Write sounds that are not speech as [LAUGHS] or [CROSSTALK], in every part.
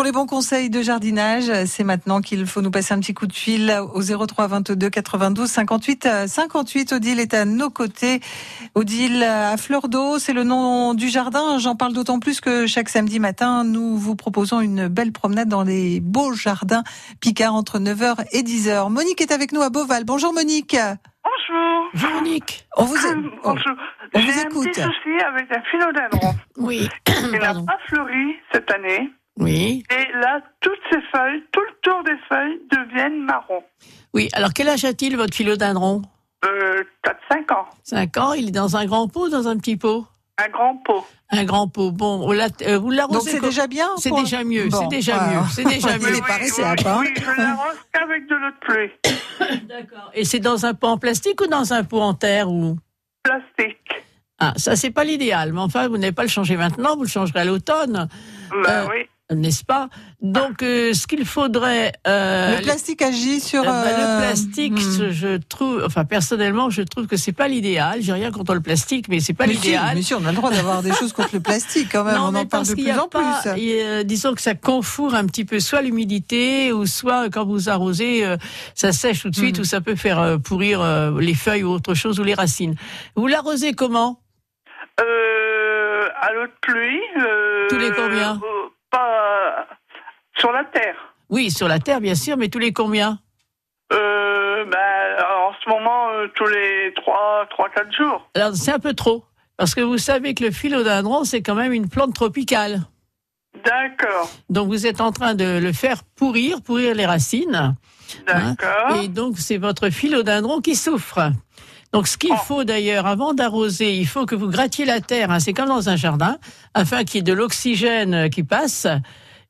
Pour les bons conseils de jardinage, c'est maintenant qu'il faut nous passer un petit coup de fil au 03 22 92 58 58. Odile est à nos côtés. Odile à fleur d'eau, c'est le nom du jardin. J'en parle d'autant plus que chaque samedi matin, nous vous proposons une belle promenade dans les beaux jardins Picard entre 9h et 10h. Monique est avec nous à Beauval. Bonjour Monique. Bonjour. Bonjour Monique. On vous, Ah, [COUGHS] Bonjour. on J'ai vous un écoute. petit souci avec un philodendron. Oui. [COUGHS] Il n'a pas fleuri cette année. Oui. Et là, toutes ses feuilles, tout le tour des feuilles deviennent marron. Oui. Alors quel âge a-t-il votre philodendron Euh, 4-5 ans. 5 ans. Il est dans un grand pot, ou dans un petit pot. Un grand pot. Un grand pot. Bon, on euh, vous Donc l'arrosez. c'est co- déjà bien C'est pour- déjà mieux. Bon, c'est déjà voilà. mieux. C'est déjà [LAUGHS] mieux. à oui, part. oui, je l'arrose qu'avec de l'eau de pluie. [COUGHS] D'accord. Et c'est dans un pot en plastique ou dans un pot en terre ou Plastique. Ah, ça c'est pas l'idéal. Mais enfin, vous n'allez pas le changer maintenant. Vous le changerez à l'automne, Ben Euh, oui. N'est-ce pas? Donc, euh, ce qu'il faudrait. euh, Le plastique agit sur Euh, bah, euh, le plastique, hmm. je trouve, enfin personnellement, je trouve que c'est pas l'idéal. J'ai rien contre le plastique, mais c'est pas Mais si, l'idéal. mais si, on a le droit d'avoir des choses contre le plastique quand même. [LAUGHS] Non, on mais en parle parce de qu'il y plus a en pas- plus. et, euh, disons que ça confourre un petit peu soit l'humidité ou soit quand vous arrosez, euh, ça sèche tout de suite Mhm. ou ça peut faire euh, pourrir euh, les feuilles ou autre chose ou les racines. Vous l'arrosez comment? Euh, à l'eau de pluie. euh, Tous les combien? euh, Pas sur la terre. Oui, sur la terre bien sûr, mais tous les combien? Euh, ben, en ce moment, euh, tous les 3-4 jours. Alors c'est un peu trop. Parce que vous savez que le philodendron, c'est quand même une plante tropicale. D'accord. Donc vous êtes en train de le faire pourrir, pourrir les racines. D'accord. Et donc, c'est votre philodendron qui souffre. Donc, ce qu'il Oh. faut d'ailleurs, avant d'arroser, il faut que vous grattiez la terre, hein, c'est comme dans un jardin, afin qu'il y ait de l'oxygène euh, qui passe.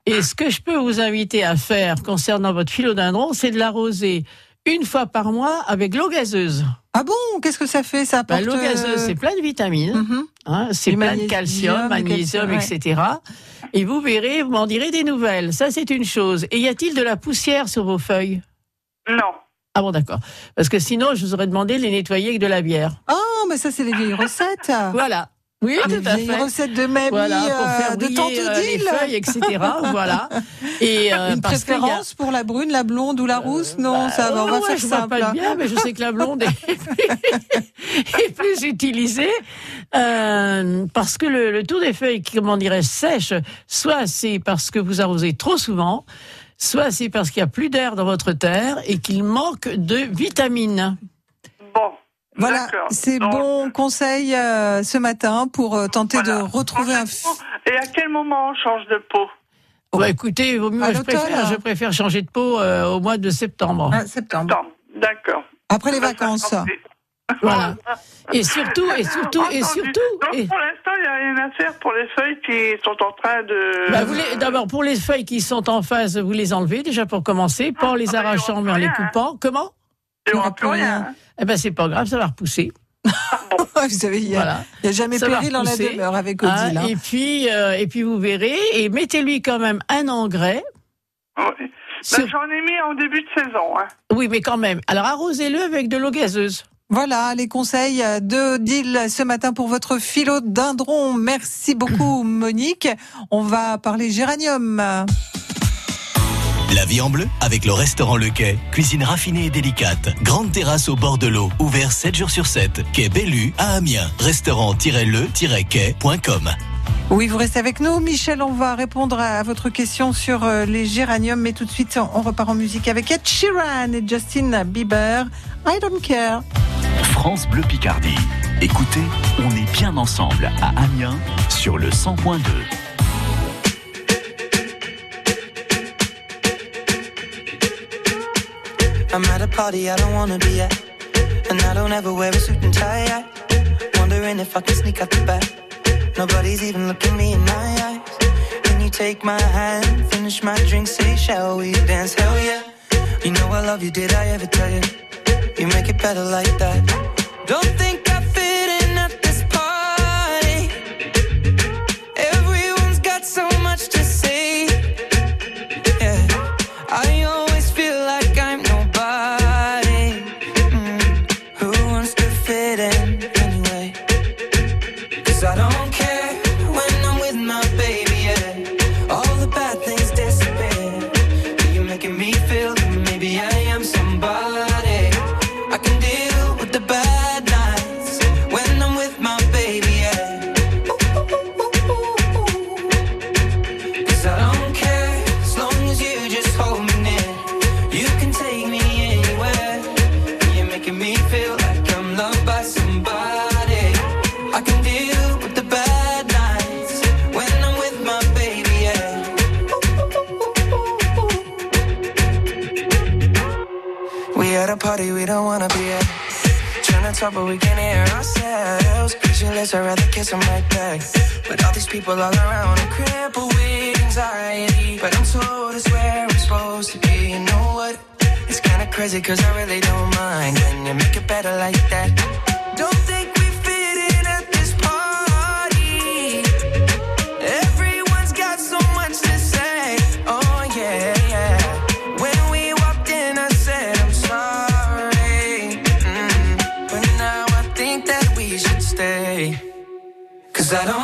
Et ce que je peux vous inviter à faire concernant votre philodendron, c'est de l'arroser une fois par mois avec l'eau gazeuse. Ah bon? Qu'est-ce que ça fait? Ça Bah, apporte l'eau gazeuse, euh, c'est plein de vitamines, mhm. hein, c'est plein de calcium, magnésium, calcium, etc. Et vous verrez, vous m'en direz des nouvelles. Ça, c'est une chose. Et y a-t-il de la poussière sur vos feuilles? Non. Ah bon, d'accord. Parce que sinon, je vous aurais demandé de les nettoyer avec de la bière. Oh, mais ça c'est les vieilles recettes. [LAUGHS] Voilà. Oui, Les tout à fait. recettes de mamie, Voilà, pour faire euh, de tante euh, les feuilles, etc. [LAUGHS] voilà. Et euh, Une a- préférence pour la brune, la blonde ou la rousse? Non, Bah, ça va, on oh, va ouais, faire je vois simple. pas le bien, mais je sais que la blonde est plus, [LAUGHS] est plus utilisée euh, parce que le, le tour des feuilles, qui, comment dirais sèche, soit c'est parce que vous arrosez trop souvent, soit c'est parce qu'il y a plus d'air dans votre terre et qu'il manque de vitamines. Bon. Voilà, c'est bon conseil euh, ce matin pour euh, tenter voilà. de retrouver un. Et à quel moment on change de peau Bah, écoutez, vaut mieux, je préfère, je préfère changer de peau euh, au mois de septembre. Ah, septembre. Non. D'accord. Après les Ça, vacances. Voilà. [LAUGHS] Et surtout, et surtout, et surtout. Donc et- pour l'instant, il n'y a rien à faire pour les feuilles qui sont en train de. Bah, D'abord, pour les feuilles qui sont en phase, vous les enlevez déjà pour commencer, pas en les Ah, bah, arrachant mais en les hein. coupant. Comment Il n'y aura plus rien. rien. Eh ben c'est pas grave, ça va repousser. [LAUGHS] Vous savez, il n'y a, Voilà. il y a jamais Ça péril en la demeure avec Hein, Odile. hein. et puis, euh, et puis vous verrez, et mettez-lui quand même un engrais. Oui. sur- Ben, J'en ai mis en début de saison. Hein. Oui, mais quand même. Alors arrosez-le avec de l'eau gazeuse. Voilà les conseils de Odile ce matin pour votre philodendron. Merci beaucoup [CLEARS THROAT] Monique. On va parler géranium. La vie en bleu avec le restaurant Le Quai. Cuisine raffinée et délicate. Grande terrasse au bord de l'eau. Ouvert 7 jours sur 7. Quai Bellu à Amiens. Restaurant-le-quai.com. Oui, vous restez avec nous. Michel, on va répondre à votre question sur euh, les géraniums. Mais tout de suite, on repart en musique avec Ed Sheeran et Justin Bieber. I don't care. France Bleu Picardie. Écoutez, on est bien ensemble à Amiens sur le 100.2. I'm at a party I don't wanna be at. And I don't ever wear a suit and tie. I wondering if I can sneak out the back. Nobody's even looking me in my eyes. Can you take my hand, finish my drink, say, shall we dance? Hell yeah. You know I love you, did I ever tell you? You make it better like that. Don't think all these people all around, I'm crippled with anxiety. But I'm told it's where I'm supposed to be. You know what? It's kinda crazy, cause I really don't mind. Can you make it better like that? Don't think we fit in at this party. Everyone's got so much to say. Oh, yeah, yeah. When we walked in, I said, I'm sorry. Mm. But now I think that we should stay. Cause I don't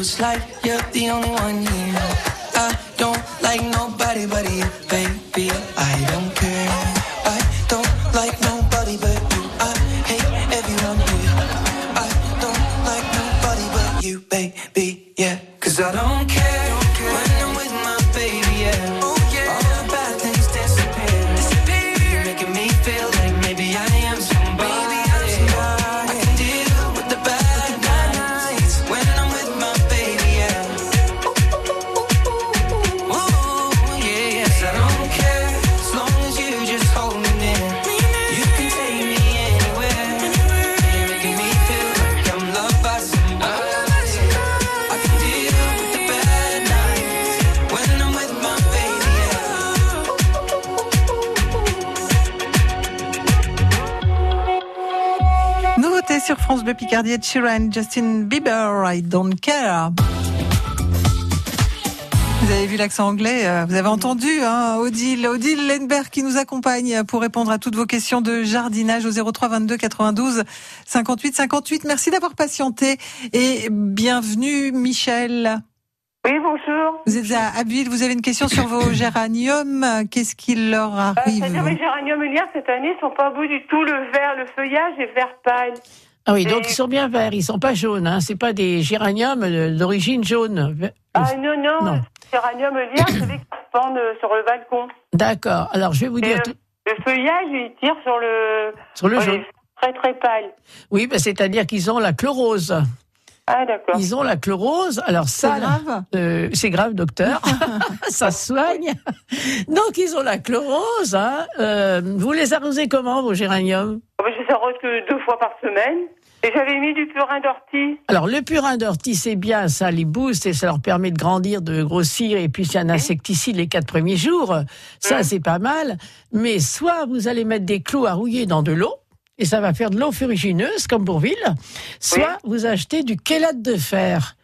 It's like you're the only one here. France Bleu Picardie, Sheeran, Justin Bieber, I don't care. Vous avez vu l'accent anglais, euh, vous avez entendu hein, Odile, Odile Lenberg qui nous accompagne pour répondre à toutes vos questions de jardinage au 03 22 92 58 58. Merci d'avoir patienté et bienvenue Michel. Oui, bonjour. Vous êtes à Abbeville, vous avez une question sur vos [COUGHS] géraniums. Qu'est-ce qui leur Euh, arrive C'est-à-dire mes géraniums Elia, cette année, sont pas beaux du tout. Le vert, le feuillage est vert pâle. Ah oui, donc ils sont bien verts, ils sont pas jaunes. Hein. C'est pas des géraniums euh, d'origine jaune. Ah non, non, Non. géranium Elia, c'est celui qui pendent euh, sur le balcon. D'accord. Alors je vais vous Et dire le, tout le feuillage, il tire sur le... sur le jaune. Très, très pâle. Oui, ben, c'est-à-dire qu'ils ont la chlorose. Ah, d'accord. Ils ont la chlorose. Alors C'est ça, grave euh, c'est grave, docteur. [LAUGHS] ça soigne. Donc ils ont la chlorose. Hein. Euh, vous les arrosez comment vos géraniums? Ah, ben, Je les arrose que deux fois par semaine. Et j'avais mis du purin d'ortie. Alors le purin d'ortie c'est bien, ça les booste et ça leur permet de grandir, de grossir et puis c'est un insecticide les quatre premiers jours. Ça c'est pas mal. Mais soit vous allez mettre des clous à rouiller dans de l'eau. Et ça va faire de l'eau ferrugineuse, comme pour Ville. Soit vous achetez du chélate de fer.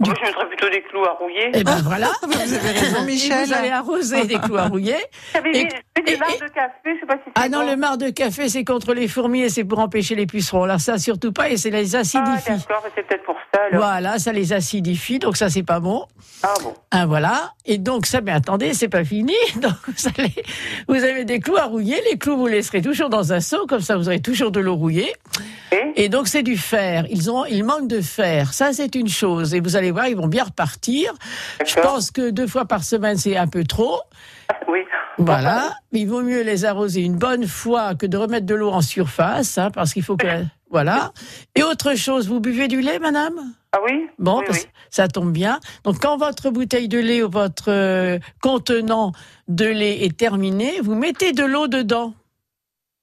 Du- Moi, je mettrais plutôt des clous à rouiller. Et ben voilà. [LAUGHS] Vous avez raison Et Michel. vous allez arroser des clous à rouiller. [LAUGHS] J'avais et- et- de café, je sais pas si Ah non, bon. le marc de café, c'est contre les fourmis et c'est pour empêcher les pucerons. Alors ça, surtout pas, et c'est les Ah, acidifie. d'accord, c'est peut-être pour ça, alors. voilà, ça les acidifie, donc ça, c'est pas bon. Ah bon. Ah, voilà. Et donc, ça, mais attendez, c'est pas fini. [LAUGHS] Donc, vous allez, vous avez des clous à rouiller. Les clous, vous laisserez toujours dans un seau, comme ça, vous aurez toujours de l'eau rouillée. Et Et donc, c'est du fer. Ils ont, ils manquent de fer. Ça, c'est une chose. Et vous allez voir, ils vont bien repartir. Je pense que deux fois par semaine, c'est un peu trop. Oui. Voilà. Il vaut mieux les arroser une bonne fois que de remettre de l'eau en surface, hein, parce qu'il faut que, voilà. Et autre chose, vous buvez du lait, madame? Ah oui Bon, oui, parce- oui. ça tombe bien. Donc, quand votre bouteille de lait ou votre euh, contenant de lait est terminé, vous mettez de l'eau dedans.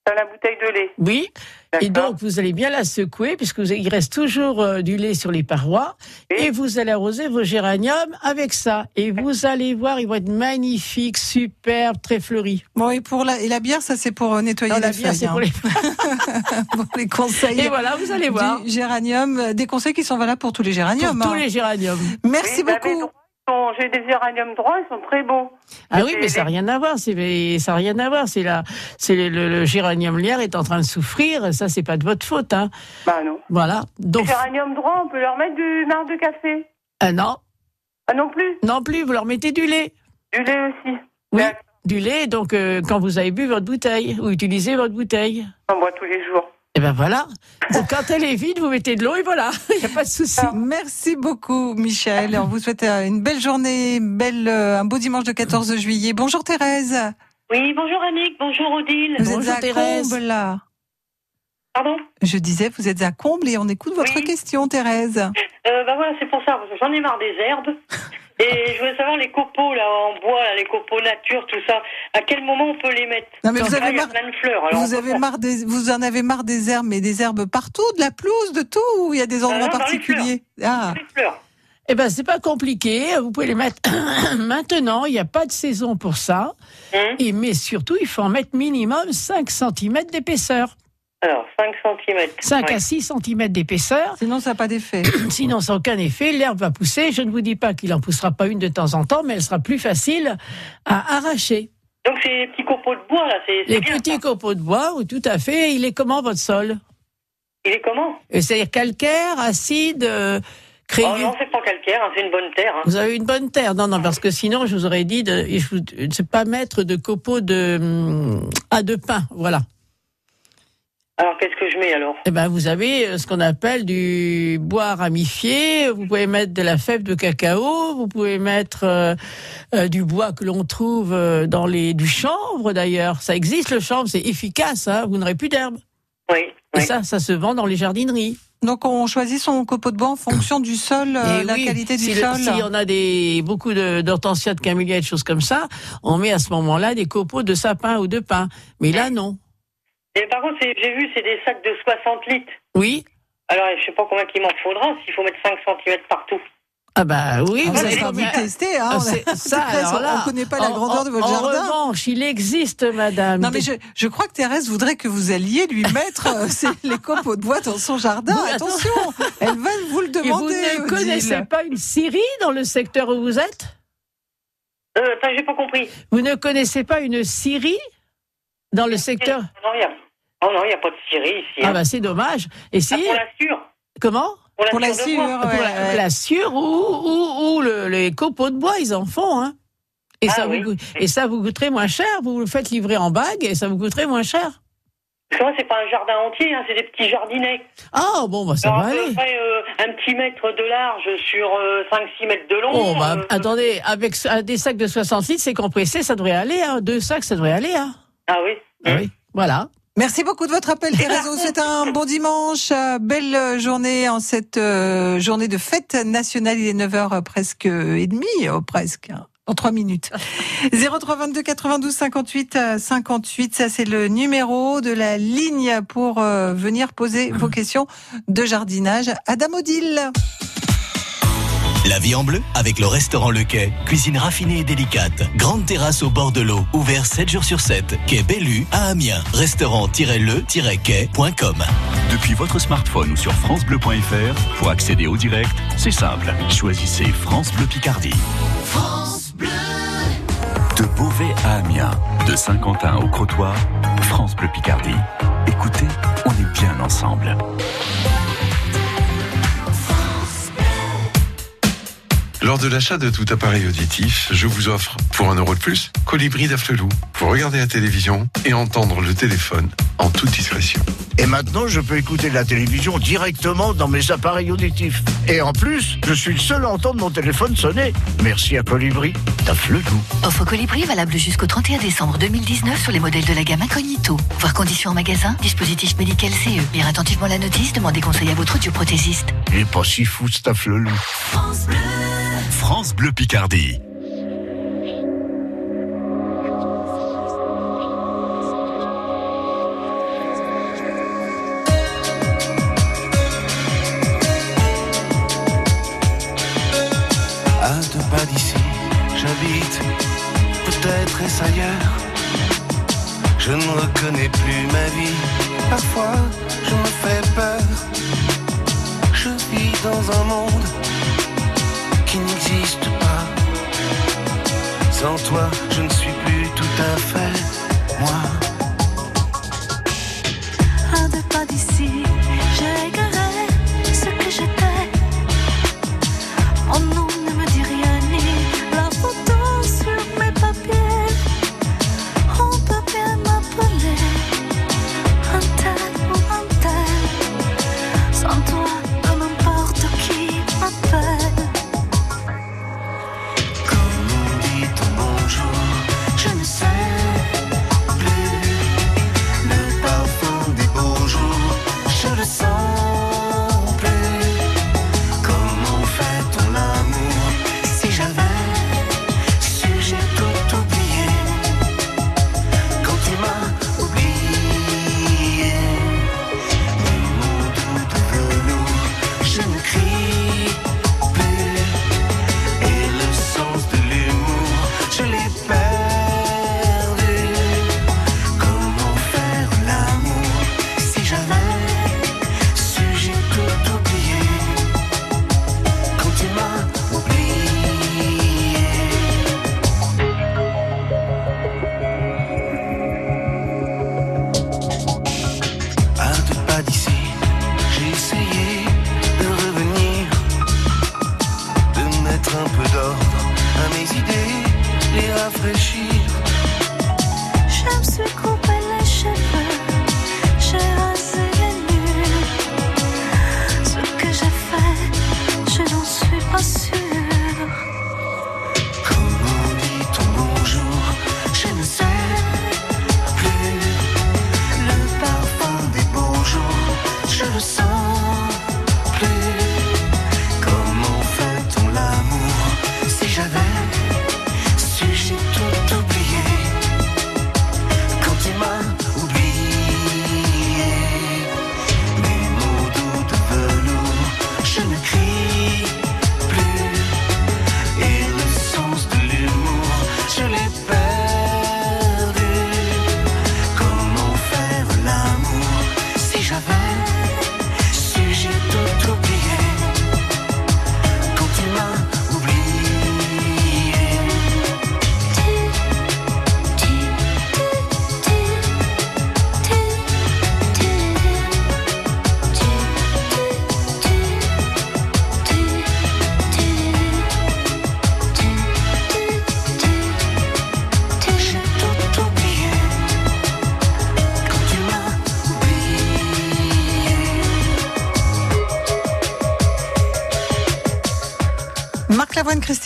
Dans la bouteille de lait. Oui. Et donc, vous allez bien la secouer, puisque vous- il reste toujours euh, du lait sur les parois. Oui. Et vous allez arroser vos géraniums avec ça. Et vous allez voir, ils vont être magnifiques, superbes, très fleuris. Bon et pour la et la bière ça c'est pour euh, nettoyer Non, la les bière, c'est pour les... hein. [LAUGHS] [LAUGHS] Pour les conseils. Et voilà, vous allez voir. Du géranium, euh, des conseils qui sont valables pour tous les géraniums. Pour tous hein. les géraniums. Merci Oui, beaucoup. J'ai des géraniums droits, ils sont très beaux. Ah oui, mais ça n'a rien à voir. C'est ça n'a rien à voir. C'est c'est le, le, le géranium lierre est en train de souffrir. Ça, c'est pas de votre faute, hein. Bah non. Voilà. Les Donc, géraniums droits, on peut leur mettre du marc de café. ah non, Ah non plus non plus. Vous leur mettez du lait. Du lait aussi. Oui, du lait. Donc, euh, quand vous avez bu votre bouteille ou utilisé votre bouteille. On boit tous les jours. Et ben voilà. Donc, quand elle est vide, vous mettez de l'eau et voilà. [LAUGHS] Il n'y a pas de souci. Merci beaucoup, Michel. On vous souhaite euh, une belle journée, belle, euh, un beau dimanche de 14 juillet. Bonjour Thérèse. Oui, bonjour Annick, bonjour Odile. Vous Bonjour, êtes à Thérèse. Comble, là. Pardon? Je disais, vous êtes à Comble et on écoute votre Oui. question, Thérèse. Euh, Bah voilà, c'est pour ça, parce que j'en ai marre des herbes. [LAUGHS] Et je voulais savoir les copeaux là en bois, là, les copeaux nature, tout ça. À quel moment on peut les mettre Non, mais vous avez marre- de fleurs. alors Vous avez marre des, vous en avez marre des herbes, mais des herbes partout, de la pelouse, de tout, ou il y a des endroits non, dans les particuliers Ah, Les fleurs. Eh ben, c'est pas compliqué. Vous pouvez les mettre [COUGHS] maintenant. Il n'y a pas de saison pour ça. Hum. Et, mais surtout, il faut en mettre minimum 5 cm d'épaisseur. Alors, 5 cm. 5 à 6 cm d'épaisseur. [CLEARS THROAT] [CLEARS THROAT] sinon ça n'a pas d'effet. Sinon, sans aucun effet, l'herbe va pousser. Je ne vous dis pas qu'il en poussera pas une de temps en temps, mais elle sera plus facile à arracher. Donc c'est les petits copeaux de bois là, c'est Les bien. petits ça. copeaux de bois, oui, tout à fait. Il est comment votre sol? Il est comment? Euh, C'est-à-dire calcaire, acide, euh, crayeux Oh non, c'est pas calcaire, hein, c'est une bonne terre. hein. Vous avez une bonne terre. Non, non, parce que sinon, je vous aurais dit de ne pas mettre de copeaux de, hum, à de pin. Voilà. Alors qu'est-ce que je mets alors? Eh ben, vous avez euh, ce qu'on appelle du bois ramifié. Vous pouvez mettre de la fève de cacao. Vous pouvez mettre euh, euh, du bois que l'on trouve dans les du chanvre d'ailleurs. Ça existe le chanvre, c'est efficace. Hein, vous n'aurez plus d'herbe. Oui, Et oui. ça, ça se vend dans les jardineries. Donc on choisit son copeau de bois en fonction du sol, euh, la oui, qualité du si le- sol. Si on a des beaucoup de- d'hortensias, de, camélias, de choses comme ça, on met à ce moment-là des copeaux de sapin ou de pin. Mais là, non. Et par contre, j'ai vu, c'est des sacs de 60 litres. Oui. Alors, je sais pas combien qu'il m'en faudra, s'il faut mettre 5 cm partout. Ah bah oui, Ah, vous avez vous tester. Hein, Ah, on ça, alors là, ne connaît pas la en- grandeur de votre en jardin. revanche, il existe, madame. Non mais je, je crois que Thérèse voudrait que vous alliez lui [LAUGHS] mettre euh, les copeaux de bois dans son jardin. Attention, elle va vous le Et vous demander. ne connaissez pas une scierie dans le secteur où vous êtes? Euh, attends, j'ai pas compris. Vous ne connaissez pas une scierie dans le secteur? Non, il a... Oh non, il n'y a pas de scierie ici. Ah hein. bah c'est dommage. Ah, Essayez. pour la sûre. Comment? Pour la sûre sûre, ouais, la, sciure ou, ou, ou le- les copeaux de bois, ils en font. Hein. Et, Ah ça oui. vous, et ça vous coûterait moins cher. Vous le faites livrer en bague et ça vous coûterait moins cher. Parce que moi, c'est pas un jardin entier, hein, c'est des petits jardinets. Ah bon, bah ça Alors, va aller. près euh, un petit mètre de large sur 5-6 mètres de long. Oh, bah, euh, attendez, avec des sacs de 60 litres, c'est compressé, ça devrait aller. Hein. Deux sacs, ça devrait aller. Hein. Ah oui. Ah oui. Voilà. Merci beaucoup de votre appel, Thérèse. Souhaite [LAUGHS] un bon dimanche, euh, belle euh, journée en cette euh, journée de fête nationale. Il est 9h presque et demie, oh, presque. hein, En 3 minutes. 03 22 92 58 euh, 58, ça c'est le numéro de la ligne pour euh, venir poser vos [CLEARS THROAT] questions de jardinage. Adam Odile. La vie en bleu avec le restaurant Le Quai. Cuisine raffinée et délicate. Grande terrasse au bord de l'eau. Ouvert 7 jours sur 7. Quai Bellu à Amiens. Restaurant-le-quai.com. Depuis votre smartphone ou sur francebleu.fr, pour accéder au direct, c'est simple. Choisissez France Bleu Picardie. De Beauvais à Amiens, de Saint-Quentin au Crotoy, France Bleu Picardie. Écoutez, on est bien ensemble. Lors de l'achat de tout appareil auditif, je vous offre, pour un euro de plus, Colibri d'Afflelou, pour regarder la télévision et entendre le téléphone en toute discrétion. Et maintenant, je peux écouter la télévision directement dans mes appareils auditifs. Et en plus, je suis le seul à entendre mon téléphone sonner. Merci à Colibri, Flelou. Offre Colibri valable jusqu'au 31 décembre 2019 sur les modèles de la gamme Incognito. Voir conditions en magasin, dispositif médical CE. Lire attentivement la notice, demandez conseil à votre audioprothésiste. Il est pas si fou, ce Flelou. France Bleu Picardie. Je ne reconnais plus ma vie, parfois je me fais peur. Je vis dans un monde qui n'existe pas. Sans toi, je ne suis plus tout à fait moi.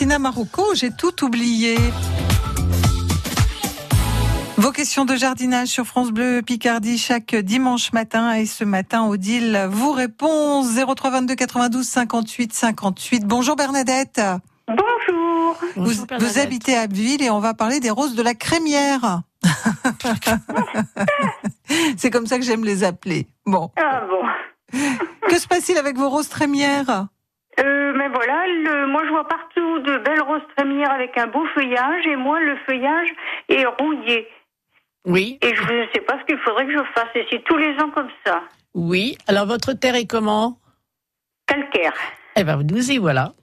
Christina Marocco, j'ai tout oublié. Vos questions de jardinage sur France Bleu Picardie chaque dimanche matin et ce matin Odile vous répond 03 22 92 58 58. Bonjour Bernadette. Bonjour. Vous, vous habitez à Abbeville et on va parler des roses de la crémière. [LAUGHS] C'est comme ça que j'aime les appeler. Bon. Ah bon. Que se passe-t-il avec vos roses trémières Euh, mais voilà, le, moi je vois partout de belles roses trémières avec un beau feuillage et moi le feuillage est rouillé. Oui. Et je ne sais pas ce qu'il faudrait que je fasse. Et c'est tous les ans comme ça. Oui. Alors, votre terre est comment? Calcaire. Eh ben, nous y voilà.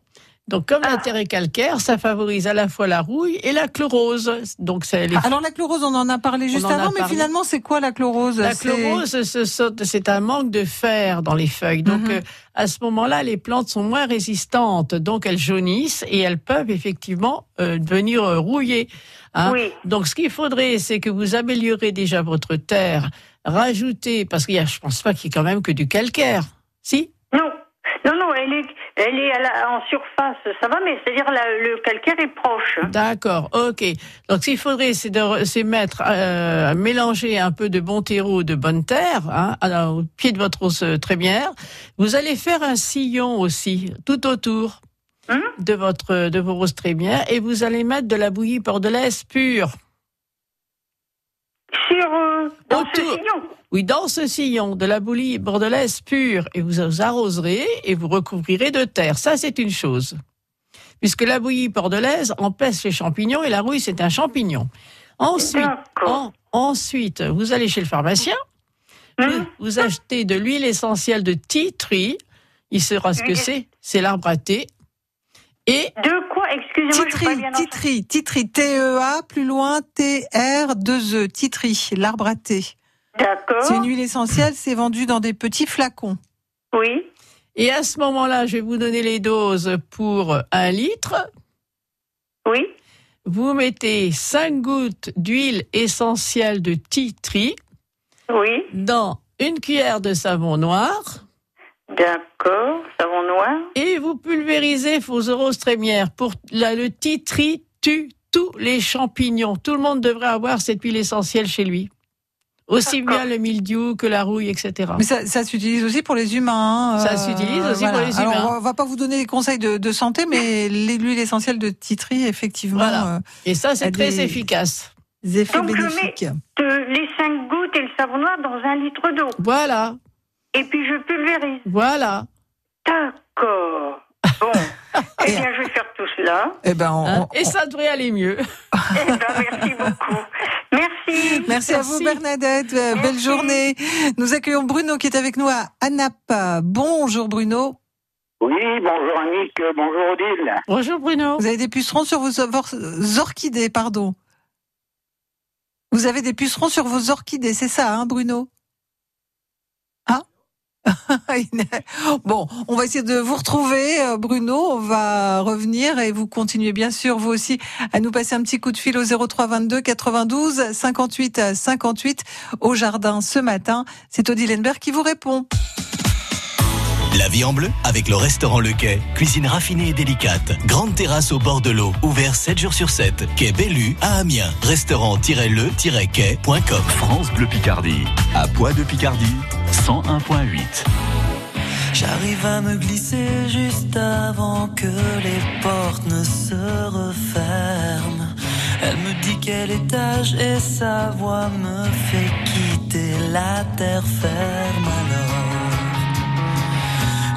Donc, comme Ah. la terre est calcaire, ça favorise à la fois la rouille et la chlorose. Donc, c'est les Alors la chlorose, on en a parlé juste avant, mais parlé. finalement c'est quoi la chlorose? La chlorose, c'est un manque de fer dans les feuilles. Donc, Mhm. euh, à ce moment-là, les plantes sont moins résistantes. Donc, elles jaunissent et elles peuvent effectivement euh, devenir euh, rouillées. hein. Oui. Donc, ce qu'il faudrait, c'est que vous améliorez déjà votre terre. Rajoutez, parce qu'il y a, je pense pas qu'il y ait quand même que du calcaire. Si? Non. Non, non, elle est, elle est à la- en surface, ça va, mais c'est-à-dire le calcaire est proche. D'accord, ok. Donc, ce qu'il faudrait, c'est de mettre, euh, mélanger un peu de bon terreau, de bonne terre, hein, à- au pied de votre rose trémière. Vous allez faire un sillon aussi, tout autour Hum de votre de vos roses trémières, et vous allez mettre de la bouillie bordelaise pure. Sur, dans ce Autour. sillon. Oui, dans ce sillon, de la bouillie bordelaise pure, et vous vous arroserez et vous recouvrirez de terre. Ça, c'est une chose. Puisque la bouillie bordelaise empêche les champignons et la rouille, c'est un champignon. Ensuite, en- ensuite, vous allez chez le pharmacien, Hum vous, vous achetez de l'huile essentielle de tea tree. Il saura ce que c'est. C'est l'arbre à thé. Et De quoi Excusez-moi, je suis pas Titri, bien titri, titri, T-E-A, plus loin, T-R-2-E, titri, l'arbre à thé. D'accord. C'est une huile essentielle, c'est vendu dans des petits flacons. Oui. Et à ce moment-là, je vais vous donner les doses pour un litre. Oui. Vous mettez 5 gouttes d'huile essentielle de tree Oui. dans une cuillère de savon noir D'accord. Savon noir. et vous pulvérisez vos roses trémières. Pour la, le tree tue tous les champignons. Tout le monde devrait avoir cette huile essentielle chez lui. Aussi bien le mildiou que la rouille, etc. Mais ça, ça s'utilise aussi pour les humains. hein, Ça s'utilise aussi pour les humains. on va- on va pas vous donner des conseils de, de santé, mais [LAUGHS] l'huile essentielle de titri, effectivement, Voilà. euh, Et ça, c'est très des- efficace. des effets Donc, je mets-. De- les 5 gouttes et le savon noir dans un litre d'eau. Voilà, Et puis je pulvérise. voilà. D'accord. Bon. [LAUGHS] eh bien, je vais faire tout cela. Eh ben, on- Hein, on- Et ça devrait aller mieux. Eh ben, merci beaucoup. Merci. [LAUGHS] Merci, à vous. Bernadette, Euh, belle journée. Nous accueillons Bruno qui est avec nous à Anap. Bonjour Bruno. Oui, bonjour Annick, bonjour Odile. Bonjour Bruno. Vous avez des pucerons sur vos or- orchidées, pardon. Vous avez des pucerons sur vos orchidées, c'est ça, hein, Bruno? [LAUGHS] Bon, on va essayer de vous retrouver, euh, Bruno. On va revenir et vous continuez bien sûr, vous aussi, à nous passer un petit coup de fil au 03 22 92 58 58 au jardin ce matin. C'est Odile Lenberg qui vous répond. La vie en bleu avec le restaurant Le Quai. Cuisine raffinée et délicate. Grande terrasse au bord de l'eau. Ouvert 7 jours sur 7. Quai Bellu à Amiens. Restaurant-le-quai.com. France Bleu Picardie, à Poix de Picardie, 101.8. J'arrive à me glisser juste avant que les portes ne se referment. Elle me dit quel étage et sa voix me fait quitter la terre ferme alors.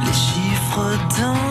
Les chiffres dansent,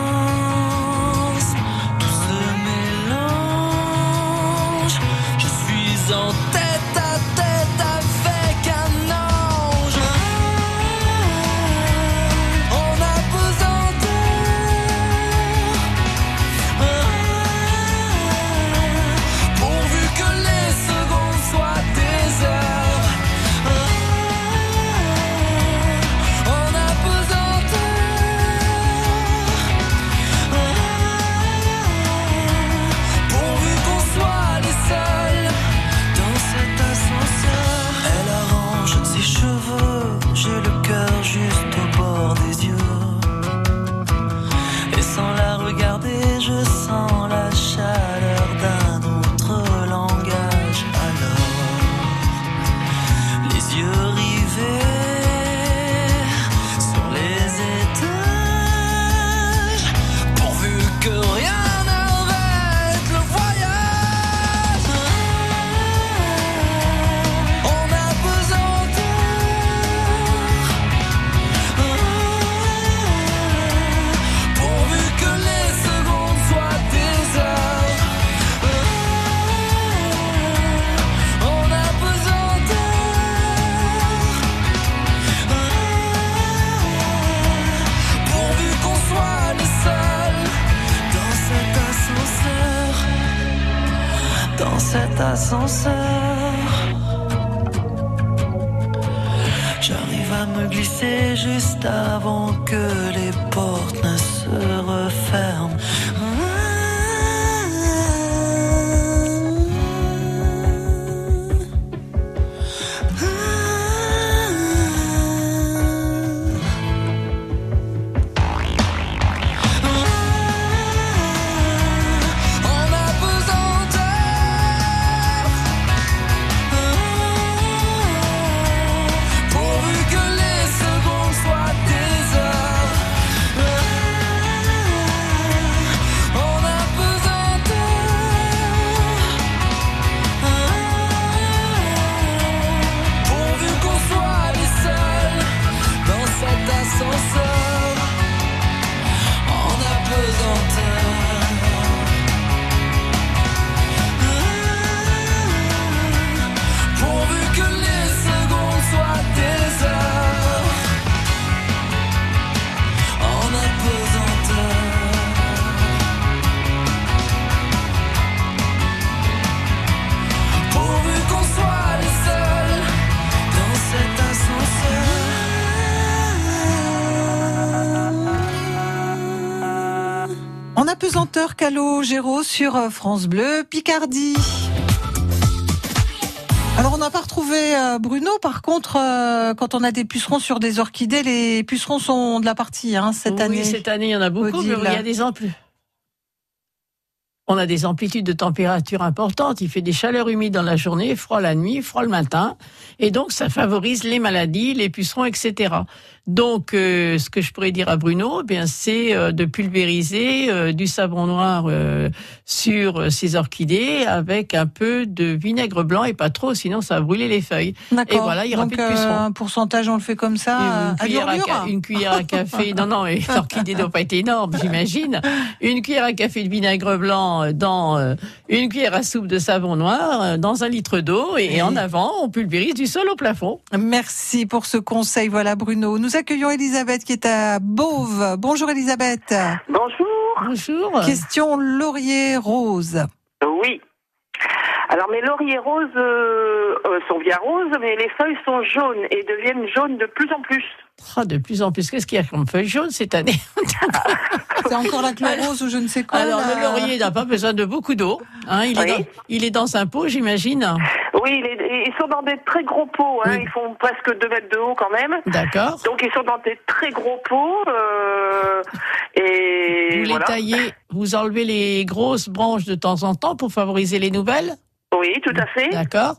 Calo Géraud sur euh, France Bleu Picardie. Alors on n'a pas retrouvé euh, Bruno. Par contre, euh, quand on a des pucerons sur des orchidées, les pucerons sont de la partie hein, cette oui, année. cette année, il y en a beaucoup, Odile. mais il y a des amplis. On a des amplitudes de température importantes. Il fait des chaleurs humides dans la journée, froid la nuit, froid le matin. Et donc, ça favorise les maladies, les pucerons, etc. Donc, euh, ce que je pourrais dire à Bruno, eh bien, c'est euh, de pulvériser euh, du savon noir sur ces orchidées avec un peu de vinaigre blanc et pas trop, sinon ça va brûler les feuilles. D'accord. Et voilà, il y aura Donc, plus de un pourcentage, on le fait comme ça. Une cuillère à, une cuillère à café. Non, non, l'orchidée doit pas être énorme, j'imagine. Une cuillère à café de vinaigre blanc dans une cuillère à soupe de savon noir dans un litre d'eau et en avant, on pulvérise du sol au plafond. Merci pour ce conseil. Voilà, Bruno. Nous accueillons Elisabeth qui est à Beauve. Bonjour, Elisabeth. Bonjour. Bonjour. Question laurier rose. Oui. Alors mes lauriers roses euh, euh, sont bien roses, mais les feuilles sont jaunes et deviennent jaunes de plus en plus. Ah, de plus en plus, qu'est-ce qu'il y a comme feuille jaune cette année [LAUGHS] C'est encore la chlorose ou je ne sais quoi. Alors, là. le laurier n'a pas besoin de beaucoup d'eau. Hein, il, est Oui. dans, il est dans un pot, j'imagine. Oui, ils sont dans des très gros pots. Hein, Ils font presque 2 mètres de haut quand même. D'accord. Donc ils sont dans des très gros pots. euh, et Vous voilà. les taillez, vous enlevez les grosses branches de temps en temps pour favoriser les nouvelles Oui, tout à fait. D'accord.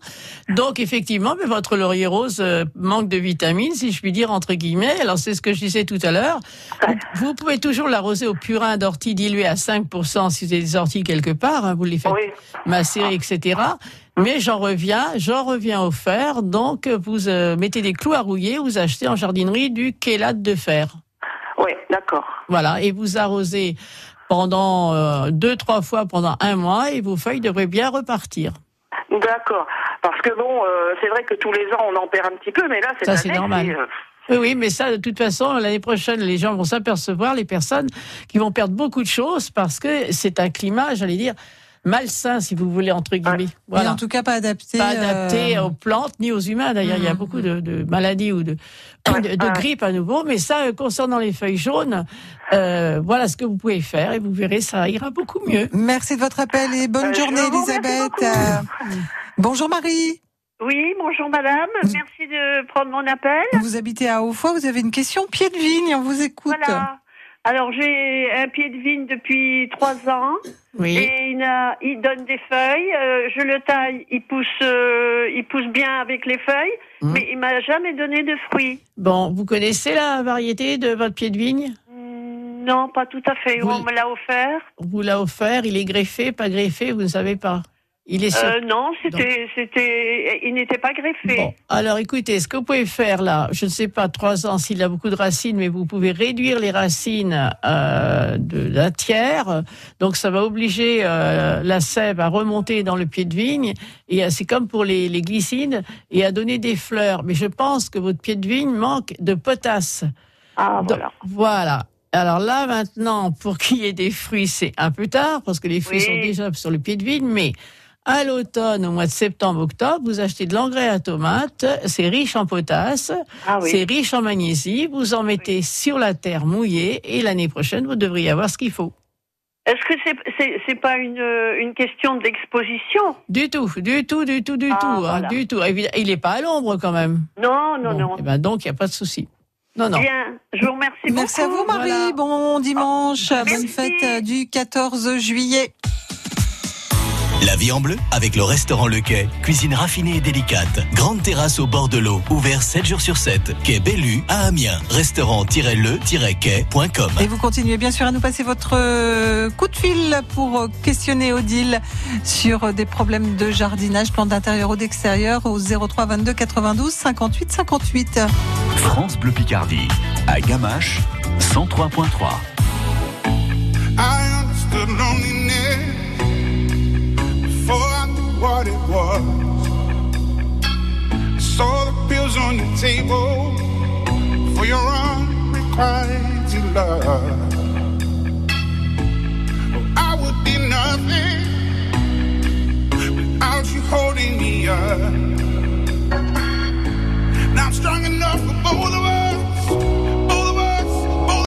Donc effectivement, mais votre laurier rose euh, manque de vitamines, si je puis dire entre guillemets. Alors c'est ce que je disais tout à l'heure. Vous, vous pouvez toujours l'arroser au purin d'ortie dilué à 5% si vous avez des orties quelque part. hein, vous les faites macérer, etc. Mais j'en reviens, j'en reviens au fer. Donc vous euh, mettez des clous à rouiller, vous achetez en jardinerie du chélate de fer. Oui, d'accord. Voilà, et vous arrosez pendant euh, deux, trois fois pendant un mois et vos feuilles devraient bien repartir. D'accord. Parce que bon, euh, c'est vrai que tous les ans on en perd un petit peu, mais là cette Ça, c'est normal. euh, Oui, oui, mais ça, de toute façon, l'année prochaine, les gens vont s'apercevoir, les personnes qui vont perdre beaucoup de choses parce que c'est un climat, j'allais dire, malsain, si vous voulez, entre guillemets. Mais en tout cas, pas adapté. Pas adapté euh, aux plantes ni aux humains. D'ailleurs, il y a beaucoup de, de maladies ou de, [CLEARS THROAT] de, de grippe à nouveau. Mais ça, euh, concernant les feuilles jaunes, euh, voilà ce que vous pouvez faire et vous verrez, ça ira beaucoup mieux. Merci de votre appel et bonne journée, Elisabeth. Euh, bonjour, Marie. Oui, bonjour madame. Merci de prendre mon appel. Vous habitez à Hautfoy, vous avez une question pied de vigne, on vous écoute. Voilà. Alors j'ai un pied de vigne depuis trois ans. Oui. Et il, a- il donne des feuilles. euh, je le taille, il pousse, euh, il pousse bien avec les feuilles, Mmh. mais il m'a jamais donné de fruits. Bon, vous connaissez la variété de votre pied de vigne? Non, pas tout à fait. Vous- On me l'a offert. On vous l'a offert, il est greffé, pas greffé, vous ne savez pas? Il est sur... Euh, non, c'était, c'était, il n'était pas greffé. Alors écoutez, ce que vous pouvez faire là, je ne sais pas, trois ans s'il a beaucoup de racines, mais vous pouvez réduire les racines euh, de la tiers. Donc ça va obliger euh, la sève à remonter dans le pied de vigne. Et c'est comme pour les, les glycines et à donner des fleurs. Mais je pense que votre pied de vigne manque de potasse. Ah Donc, voilà. Alors là maintenant, pour qu'il y ait des fruits, c'est un peu tard parce que les fruits Oui. sont déjà sur le pied de vigne, mais à l'automne, au mois de septembre-octobre, vous achetez de l'engrais à tomates, c'est riche en potasse, Ah oui. c'est riche en magnésie, vous en mettez sur la terre mouillée et l'année prochaine, vous devriez avoir ce qu'il faut. Est-ce que c'est, c'est pas une, une question d'exposition? Du tout, du tout, du tout, du Ah, tout, hein, du tout. Il n'est pas à l'ombre quand même. Non, non, non. Eh ben donc, il n'y a pas de souci. Non, non. Bien, je vous remercie beaucoup. Merci à vous, Marie. Bon dimanche. Bonne fête euh, du 14 juillet. La vie en bleu avec le restaurant Le Quai. Cuisine raffinée et délicate. Grande terrasse au bord de l'eau. Ouvert 7 jours sur 7. Quai Bellu à Amiens. Restaurant-le-quai.com. Et vous continuez bien sûr à nous passer votre euh, coup de fil pour euh, questionner Odile sur euh, des problèmes de jardinage, plan d'intérieur ou d'extérieur au 03 22 92 58 58. France Bleu Picardie, à Gamache, 103.3. what it was. I saw the pills on the table for your unrequited love. Oh, I would be nothing without you holding me up. Now I'm strong enough for both of us.